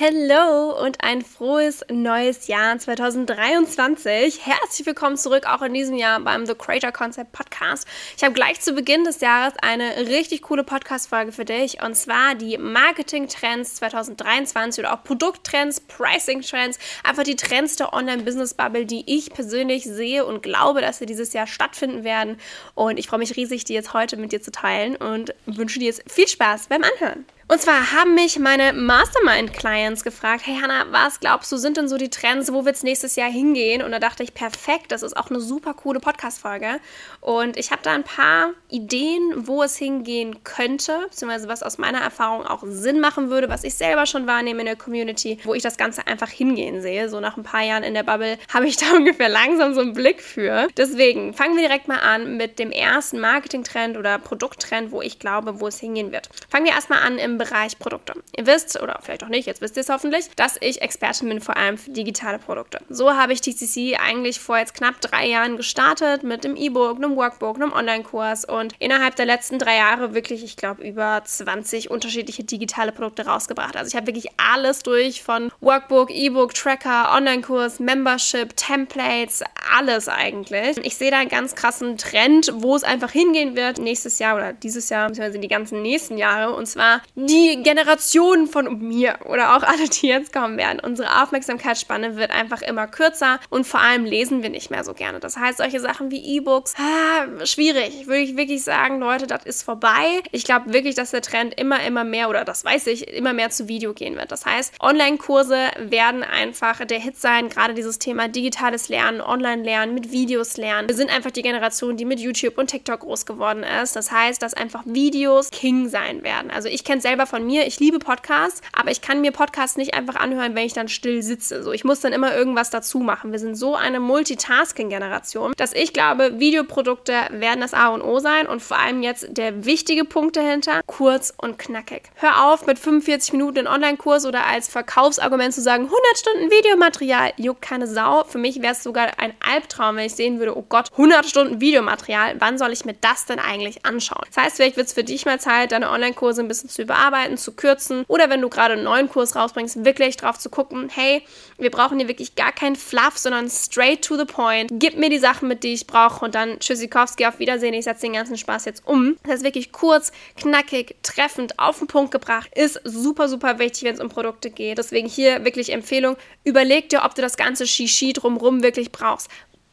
Hallo und ein frohes neues Jahr 2023. Herzlich willkommen zurück auch in diesem Jahr beim The Creator Concept Podcast. Ich habe gleich zu Beginn des Jahres eine richtig coole Podcast-Folge für dich und zwar die Marketing-Trends 2023 oder auch Produkttrends, Pricing-Trends, einfach die Trends der Online-Business-Bubble, die ich persönlich sehe und glaube, dass sie dieses Jahr stattfinden werden. Und ich freue mich riesig, die jetzt heute mit dir zu teilen und wünsche dir jetzt viel Spaß beim Anhören. Und zwar haben mich meine Mastermind-Clients gefragt, hey Hanna, was glaubst du, sind denn so die Trends, wo wird es nächstes Jahr hingehen? Und da dachte ich, perfekt, das ist auch eine super coole Podcast-Folge. Und ich habe da ein paar Ideen, wo es hingehen könnte, beziehungsweise was aus meiner Erfahrung auch Sinn machen würde, was ich selber schon wahrnehme in der Community, wo ich das Ganze einfach hingehen sehe. So nach ein paar Jahren in der Bubble habe ich da ungefähr langsam so einen Blick für. Deswegen fangen wir direkt mal an mit dem ersten Marketing-Trend oder Produkttrend, wo ich glaube, wo es hingehen wird. Fangen wir erstmal an im Bereich Produkte. Ihr wisst, oder vielleicht auch nicht, jetzt wisst ihr es hoffentlich, dass ich Expertin bin vor allem für digitale Produkte. So habe ich TCC eigentlich vor jetzt knapp drei Jahren gestartet mit einem E-Book, einem Workbook, einem Online-Kurs und innerhalb der letzten drei Jahre wirklich, ich glaube, über 20 unterschiedliche digitale Produkte rausgebracht. Also ich habe wirklich alles durch von Workbook, E-Book, Tracker, Online-Kurs, Membership, Templates, alles eigentlich. Ich sehe da einen ganz krassen Trend, wo es einfach hingehen wird nächstes Jahr oder dieses Jahr, beziehungsweise die ganzen nächsten Jahre und zwar die Generation von mir oder auch alle, die jetzt kommen werden. Unsere Aufmerksamkeitsspanne wird einfach immer kürzer und vor allem lesen wir nicht mehr so gerne. Das heißt, solche Sachen wie E-Books, ah, schwierig. Würde ich wirklich sagen, Leute, das ist vorbei. Ich glaube wirklich, dass der Trend immer, immer mehr, oder das weiß ich, immer mehr zu Video gehen wird. Das heißt, Online-Kurse werden einfach der Hit sein, gerade dieses Thema digitales Lernen, Online-Lernen, mit Videos lernen. Wir sind einfach die Generation, die mit YouTube und TikTok groß geworden ist. Das heißt, dass einfach Videos King sein werden. Also ich kenne selber von mir, ich liebe Podcasts, aber ich kann mir Podcasts nicht einfach anhören, wenn ich dann still sitze. So, ich muss dann immer irgendwas dazu machen. Wir sind so eine Multitasking-Generation, dass ich glaube, Videoprodukte werden das A und O sein und vor allem jetzt der wichtige Punkt dahinter, kurz und knackig. Hör auf mit 45 Minuten in Online-Kurs oder als Verkaufsargument zu sagen, 100 Stunden Videomaterial, juckt keine Sau. Für mich wäre es sogar ein Albtraum, wenn ich sehen würde, oh Gott, 100 Stunden Videomaterial, wann soll ich mir das denn eigentlich anschauen? Das heißt, vielleicht wird es für dich mal Zeit, deine Online-Kurse ein bisschen zu überarbeiten, zu kürzen oder wenn du gerade einen neuen Kurs rausbringst, wirklich drauf zu gucken, hey, wir brauchen hier wirklich gar keinen Fluff, sondern straight to the point. Gib mir die Sachen mit, die ich brauche und dann Tschüssikowski, auf Wiedersehen, ich setze den ganzen Spaß jetzt um. Das heißt wirklich kurz, knackig, treffend, auf den Punkt gebracht, ist super, super wichtig, wenn es um Produkte geht. Deswegen hier wirklich Empfehlung, überleg dir, ob du das ganze Shishi drumrum wirklich brauchst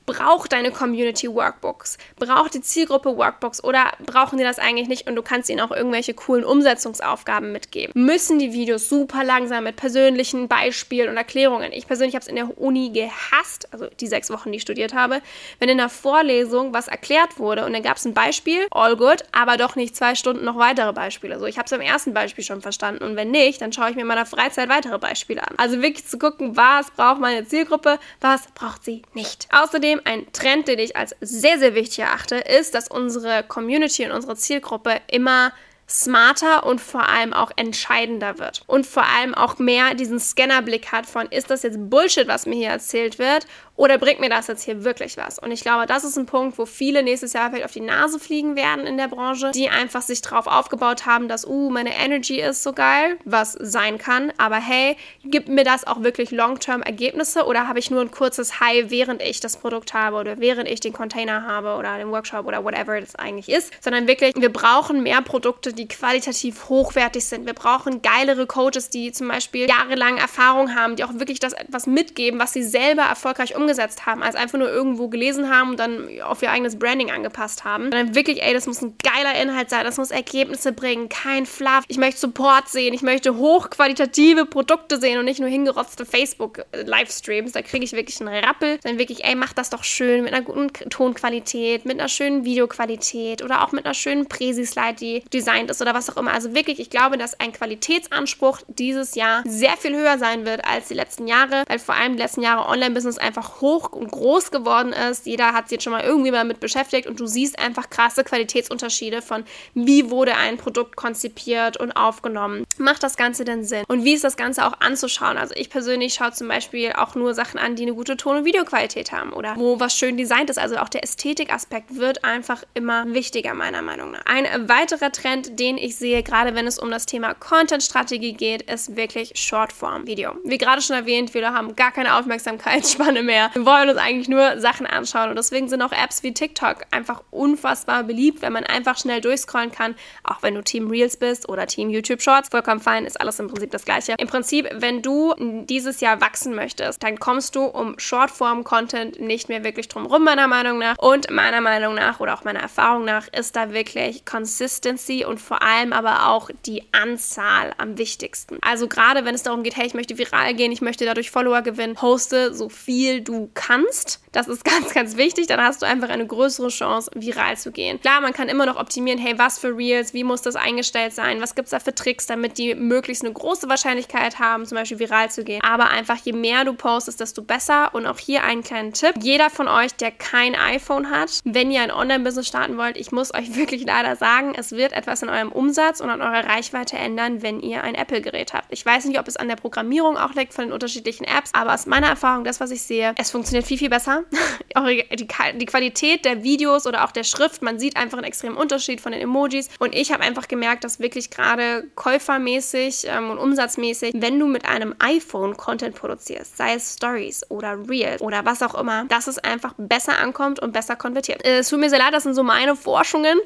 braucht deine Community Workbooks? Braucht die Zielgruppe Workbooks oder brauchen die das eigentlich nicht und du kannst ihnen auch irgendwelche coolen Umsetzungsaufgaben mitgeben? Müssen die Videos super langsam mit persönlichen Beispielen und Erklärungen? Ich persönlich habe es in der Uni gehasst, also die sechs Wochen, die ich studiert habe, wenn in der Vorlesung was erklärt wurde und dann gab es ein Beispiel, all good, aber doch nicht zwei Stunden noch weitere Beispiele. So, ich habe es beim ersten Beispiel schon verstanden und wenn nicht, dann schaue ich mir in meiner Freizeit weitere Beispiele an. Also wirklich zu gucken, was braucht meine Zielgruppe, was braucht sie nicht. Außerdem ein Trend, den ich als sehr, sehr wichtig erachte, ist, dass unsere Community und unsere Zielgruppe immer smarter und vor allem auch entscheidender wird. Und vor allem auch mehr diesen Scannerblick hat von, ist das jetzt Bullshit, was mir hier erzählt wird? Oder bringt mir das jetzt hier wirklich was? Und ich glaube, das ist ein Punkt, wo viele nächstes Jahr vielleicht auf die Nase fliegen werden in der Branche, die einfach sich drauf aufgebaut haben, dass, uh, meine Energy ist so geil, was sein kann. Aber hey, gibt mir das auch wirklich Long-Term-Ergebnisse oder habe ich nur ein kurzes High, während ich das Produkt habe oder während ich den Container habe oder den Workshop oder whatever das eigentlich ist? Sondern wirklich, wir brauchen mehr Produkte, die qualitativ hochwertig sind. Wir brauchen geilere Coaches, die zum Beispiel jahrelang Erfahrung haben, die auch wirklich das etwas mitgeben, was sie selber erfolgreich umgesetzt umgesetzt haben, als einfach nur irgendwo gelesen haben und dann auf ihr eigenes Branding angepasst haben. Dann wirklich, ey, das muss ein geiler Inhalt sein, das muss Ergebnisse bringen, kein Fluff. Ich möchte Support sehen, ich möchte hochqualitative Produkte sehen und nicht nur hingerotzte Facebook-Livestreams. Da kriege ich wirklich einen Rappel. Dann wirklich, ey, mach das doch schön mit einer guten Tonqualität, mit einer schönen Videoqualität oder auch mit einer schönen Präsi-Slide, die designt ist oder was auch immer. Also wirklich, ich glaube, dass ein Qualitätsanspruch dieses Jahr sehr viel höher sein wird als die letzten Jahre, weil vor allem die letzten Jahre Online-Business einfach hoch und groß geworden ist. Jeder hat sich jetzt schon mal irgendwie mal mit beschäftigt und du siehst einfach krasse Qualitätsunterschiede von, wie wurde ein Produkt konzipiert und aufgenommen. Macht das Ganze denn Sinn? Und wie ist das Ganze auch anzuschauen? Also ich persönlich schaue zum Beispiel auch nur Sachen an, die eine gute Ton- und Videoqualität haben oder wo was schön designt ist. Also auch der Ästhetikaspekt wird einfach immer wichtiger, meiner Meinung nach. Ein weiterer Trend, den ich sehe, gerade wenn es um das Thema Content-Strategie geht, ist wirklich Shortform-Video. Wie gerade schon erwähnt, wir haben gar keine Aufmerksamkeitsspanne mehr. Wir wollen uns eigentlich nur Sachen anschauen und deswegen sind auch Apps wie TikTok einfach unfassbar beliebt, wenn man einfach schnell durchscrollen kann, auch wenn du Team Reels bist oder Team YouTube Shorts. Vollkommen fein, ist alles im Prinzip das gleiche. Im Prinzip, wenn du dieses Jahr wachsen möchtest, dann kommst du um Shortform-Content nicht mehr wirklich drum rum, meiner Meinung nach. Und meiner Meinung nach oder auch meiner Erfahrung nach ist da wirklich Consistency und vor allem aber auch die Anzahl am wichtigsten. Also gerade wenn es darum geht, hey, ich möchte viral gehen, ich möchte dadurch Follower gewinnen, poste so viel du kannst. Das ist ganz, ganz wichtig. Dann hast du einfach eine größere Chance, viral zu gehen. Klar, man kann immer noch optimieren, hey, was für Reels, wie muss das eingestellt sein, was gibt es da für Tricks, damit die möglichst eine große Wahrscheinlichkeit haben, zum Beispiel viral zu gehen. Aber einfach je mehr du postest, desto besser. Und auch hier einen kleinen Tipp. Jeder von euch, der kein iPhone hat, wenn ihr ein Online-Business starten wollt, ich muss euch wirklich leider sagen, es wird etwas in eurem Umsatz und an eurer Reichweite ändern, wenn ihr ein Apple-Gerät habt. Ich weiß nicht, ob es an der Programmierung auch liegt von den unterschiedlichen Apps, aber aus meiner Erfahrung, das, was ich sehe, es funktioniert viel, viel besser. auch die, die Qualität der Videos oder auch der Schrift, man sieht einfach einen extremen Unterschied von den Emojis. Und ich habe einfach gemerkt, dass wirklich gerade käufermäßig ähm, und umsatzmäßig, wenn du mit einem iPhone Content produzierst, sei es Stories oder Reels oder was auch immer, dass es einfach besser ankommt und besser konvertiert. Äh, es tut mir sehr leid, das sind so meine Forschungen.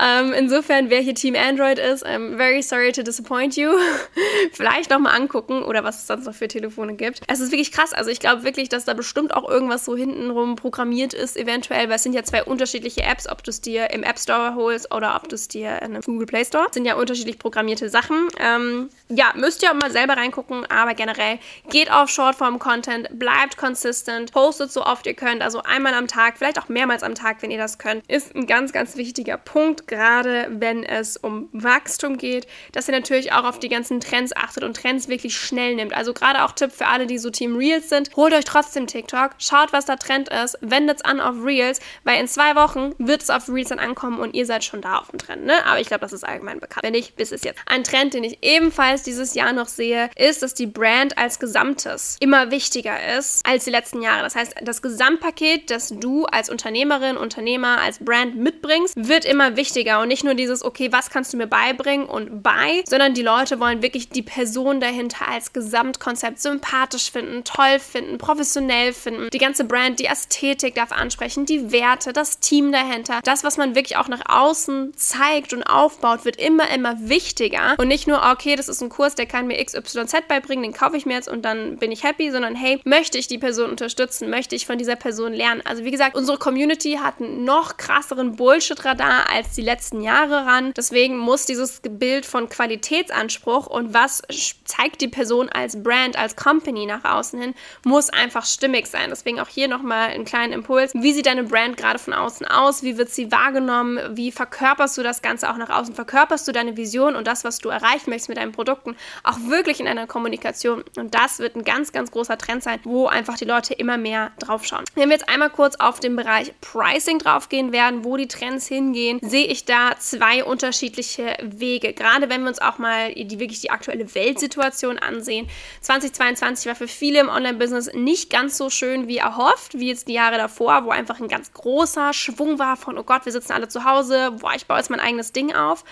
Ähm, insofern, wer hier Team Android ist, I'm very sorry to disappoint you. Vielleicht nochmal angucken oder was es sonst noch für Telefone gibt. Es ist wirklich krass. Also ich glaube wirklich, dass da bestimmt auch irgendwas so hintenrum programmiert ist, eventuell, weil es sind ja zwei unterschiedliche Apps, ob du es dir im App Store holst oder ob du es dir in einem Google Play Store. Das sind ja unterschiedlich programmierte Sachen. Ähm, ja, müsst ihr auch mal selber reingucken, aber generell geht auf Shortform-Content, bleibt consistent, postet so oft ihr könnt, also einmal am Tag, vielleicht auch mehrmals am Tag, wenn ihr das könnt, ist ein ganz, ganz wichtiger Punkt, gerade wenn es um Wachstum geht, dass ihr natürlich auch auf die ganzen Trends achtet und Trends wirklich schnell nimmt. Also gerade auch Tipp für alle, die so Team Reels sind, holt euch trotzdem TikTok, schaut, was da Trend ist, wendet es an auf Reels, weil in zwei Wochen wird es auf Reels dann ankommen und ihr seid schon da auf dem Trend, ne? Aber ich glaube, das ist allgemein bekannt. Wenn nicht, bis es jetzt. Ein Trend, den ich ebenfalls dieses Jahr noch sehe, ist, dass die Brand als Gesamtes immer wichtiger ist als die letzten Jahre. Das heißt, das Gesamtpaket, das du als Unternehmerin, Unternehmer, als Brand mitbringst, wird immer wichtiger und nicht nur dieses, okay, was kannst du mir beibringen und bei, sondern die Leute wollen wirklich die Person dahinter als Gesamtkonzept sympathisch finden, toll finden, professionell finden. Die ganze Brand, die Ästhetik darf ansprechen, die Werte, das Team dahinter. Das, was man wirklich auch nach außen zeigt und aufbaut, wird immer, immer wichtiger und nicht nur, okay, das ist ein Kurs, der kann mir XYZ beibringen, den kaufe ich mir jetzt und dann bin ich happy, sondern hey, möchte ich die Person unterstützen, möchte ich von dieser Person lernen. Also wie gesagt, unsere Community hat einen noch krasseren Bullshit-Radar als die letzten Jahre ran. Deswegen muss dieses Bild von Qualitätsanspruch und was zeigt die Person als Brand, als Company nach außen hin, muss einfach stimmig sein. Deswegen auch hier nochmal einen kleinen Impuls. Wie sieht deine Brand gerade von außen aus? Wie wird sie wahrgenommen? Wie verkörperst du das Ganze auch nach außen? Verkörperst du deine Vision und das, was du erreichen möchtest mit deinen Produkten, auch wirklich in einer Kommunikation? Und das wird ein ganz, ganz großer Trend sein, wo einfach die Leute immer mehr drauf schauen. Wenn wir jetzt einmal kurz auf den Bereich Pricing draufgehen werden, wo die Trends hingehen, sehe ich da zwei unterschiedliche Wege. Gerade wenn wir uns auch mal die wirklich die aktuelle Weltsituation ansehen. 2022 war für viele im Online-Business nicht ganz so schön wie erhofft, wie jetzt die Jahre davor, wo einfach ein ganz großer Schwung war von, oh Gott, wir sitzen alle zu Hause, boah, ich baue jetzt mein eigenes Ding auf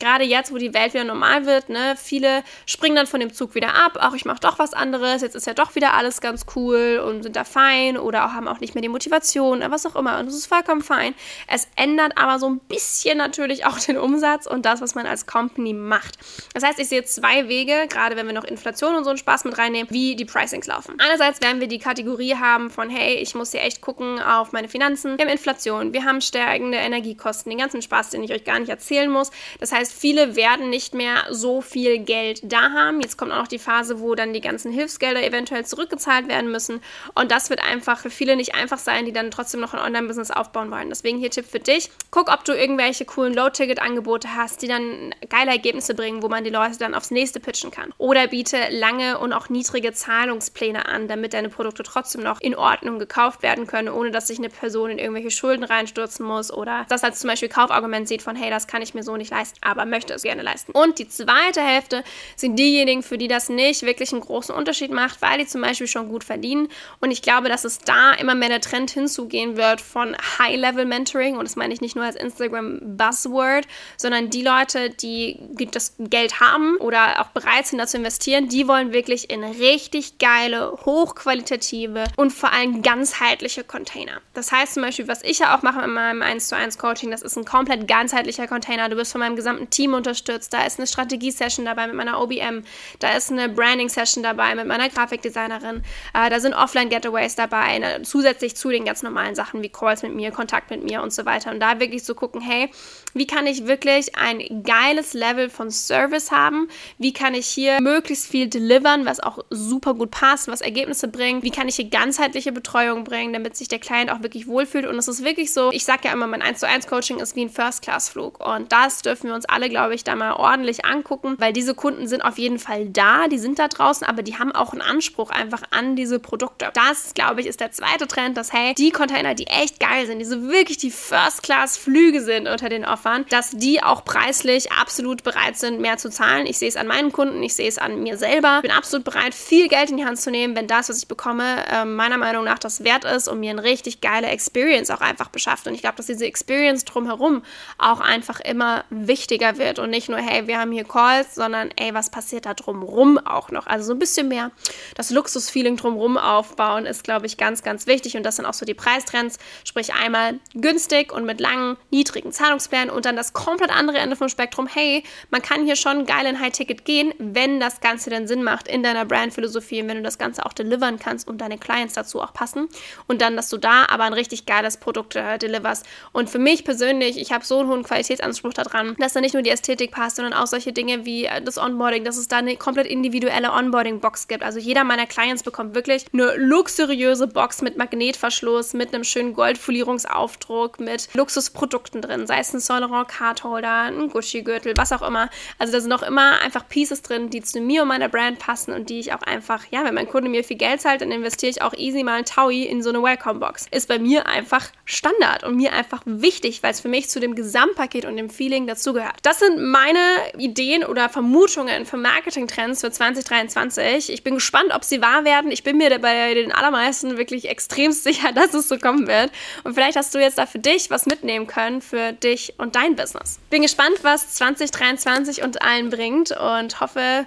gerade jetzt, wo die Welt wieder normal wird, ne, viele springen dann von dem Zug wieder ab, auch ich mache doch was anderes, jetzt ist ja doch wieder alles ganz cool und sind da fein oder auch haben auch nicht mehr die Motivation, was auch immer. Und das ist vollkommen fein. Es ändert aber so ein bisschen natürlich auch den Umsatz und das, was man als Company macht. Das heißt, ich sehe zwei Wege, gerade wenn wir noch Inflation und so einen Spaß mit reinnehmen, wie die Pricings laufen. Einerseits werden wir die Kategorie haben von, hey, ich muss hier echt gucken auf meine Finanzen. Wir haben Inflation, wir haben steigende Energiekosten, den ganzen Spaß, den ich euch gar nicht erzählen muss. Das heißt, heißt, viele werden nicht mehr so viel Geld da haben. Jetzt kommt auch noch die Phase, wo dann die ganzen Hilfsgelder eventuell zurückgezahlt werden müssen. Und das wird einfach für viele nicht einfach sein, die dann trotzdem noch ein Online-Business aufbauen wollen. Deswegen hier Tipp für dich. Guck, ob du irgendwelche coolen Low-Ticket-Angebote hast, die dann geile Ergebnisse bringen, wo man die Leute dann aufs nächste pitchen kann. Oder biete lange und auch niedrige Zahlungspläne an, damit deine Produkte trotzdem noch in Ordnung gekauft werden können, ohne dass sich eine Person in irgendwelche Schulden reinstürzen muss oder das als zum Beispiel Kaufargument sieht von, hey, das kann ich mir so nicht leisten, aber möchte es gerne leisten. Und die zweite Hälfte sind diejenigen, für die das nicht wirklich einen großen Unterschied macht, weil die zum Beispiel schon gut verdienen. Und ich glaube, dass es da immer mehr der Trend hinzugehen wird von High-Level-Mentoring. Und das meine ich nicht nur als Instagram-Buzzword, sondern die Leute, die das Geld haben oder auch bereit sind, da zu investieren, die wollen wirklich in richtig geile, hochqualitative und vor allem ganzheitliche Container. Das heißt zum Beispiel, was ich ja auch mache in meinem 1 zu 1 Coaching, das ist ein komplett ganzheitlicher Container. Du wirst von meinem gesamten Team unterstützt. Da ist eine Strategie-Session dabei mit meiner OBM. Da ist eine Branding-Session dabei mit meiner Grafikdesignerin. Äh, da sind Offline-Getaways dabei, ne, zusätzlich zu den ganz normalen Sachen wie Calls mit mir, Kontakt mit mir und so weiter. Und da wirklich zu gucken, hey, wie kann ich wirklich ein geiles Level von Service haben? Wie kann ich hier möglichst viel delivern, was auch super gut passt, was Ergebnisse bringt? Wie kann ich hier ganzheitliche Betreuung bringen, damit sich der Client auch wirklich wohlfühlt? Und es ist wirklich so, ich sage ja immer, mein 1 zu 1 Coaching ist wie ein First-Class-Flug. Und das dürfen wir uns alle, glaube ich, da mal ordentlich angucken, weil diese Kunden sind auf jeden Fall da, die sind da draußen, aber die haben auch einen Anspruch einfach an diese Produkte. Das, glaube ich, ist der zweite Trend, dass, hey, die Container, die echt geil sind, die so wirklich die First-Class-Flüge sind unter den Offern, dass die auch preislich absolut bereit sind, mehr zu zahlen. Ich sehe es an meinen Kunden, ich sehe es an mir selber. Ich bin absolut bereit, viel Geld in die Hand zu nehmen, wenn das, was ich bekomme, äh, meiner Meinung nach das wert ist und mir eine richtig geile Experience auch einfach beschafft. Und ich glaube, dass diese Experience drumherum auch einfach immer wichtiger wird und nicht nur, hey, wir haben hier Calls, sondern ey, was passiert da drumherum auch noch? Also so ein bisschen mehr das Luxusfeeling drumherum aufbauen ist, glaube ich, ganz, ganz wichtig. Und das sind auch so die Preistrends, sprich einmal günstig und mit langen, niedrigen Zahlungsplänen und dann das komplett andere Ende vom Spektrum. Hey, man kann hier schon geil in High-Ticket gehen, wenn das Ganze dann Sinn macht in deiner Brandphilosophie und wenn du das Ganze auch delivern kannst und deine Clients dazu auch passen. Und dann, dass du da aber ein richtig geiles Produkt äh, deliverst. Und für mich persönlich, ich habe so einen hohen Qualitätsanspruch daran, dass da nicht nur die Ästhetik passt, sondern auch solche Dinge wie äh, das Onboarding, dass es da eine komplett individuelle Onboarding-Box gibt. Also jeder meiner Clients bekommt wirklich eine luxuriöse Box mit Magnetverschluss, mit einem schönen Goldfolierungsaufdruck, mit Luxusprodukten drin, sei es ein Saint Laurent Card Holder, ein Gucci-Gürtel, was auch immer. Also da sind auch immer einfach Pieces drin, die zu mir und meiner Brand passen und die ich auch einfach, ja, wenn mein Kunde mir viel Geld zahlt, dann investiere ich auch easy mal ein Taui in so eine Welcome-Box. Ist bei mir einfach Standard und mir einfach wichtig, weil es für mich zu dem Gesamtpaket und dem Feeling dazugehört. Das sind meine Ideen oder Vermutungen für Marketing-Trends für 2023. Ich bin gespannt, ob sie wahr werden. Ich bin mir bei den allermeisten wirklich extrem sicher, dass es so kommen wird. Und vielleicht hast du jetzt da für dich was mitnehmen können für dich und dein Business. Bin gespannt, was 2023 und allen bringt und hoffe,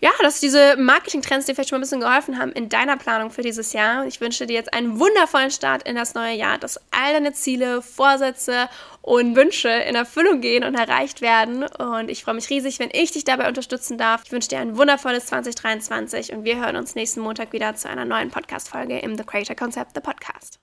ja, dass diese Marketing-Trends dir vielleicht schon mal ein bisschen geholfen haben in deiner Planung für dieses Jahr. Ich wünsche dir jetzt einen wundervollen Start in das neue Jahr, dass all deine Ziele, Vorsätze und Wünsche in Erfüllung gehen und erreicht werden. Und ich freue mich riesig, wenn ich dich dabei unterstützen darf. Ich wünsche dir ein wundervolles 2023 und wir hören uns nächsten Montag wieder zu einer neuen Podcast-Folge im The Creator Concept, The Podcast.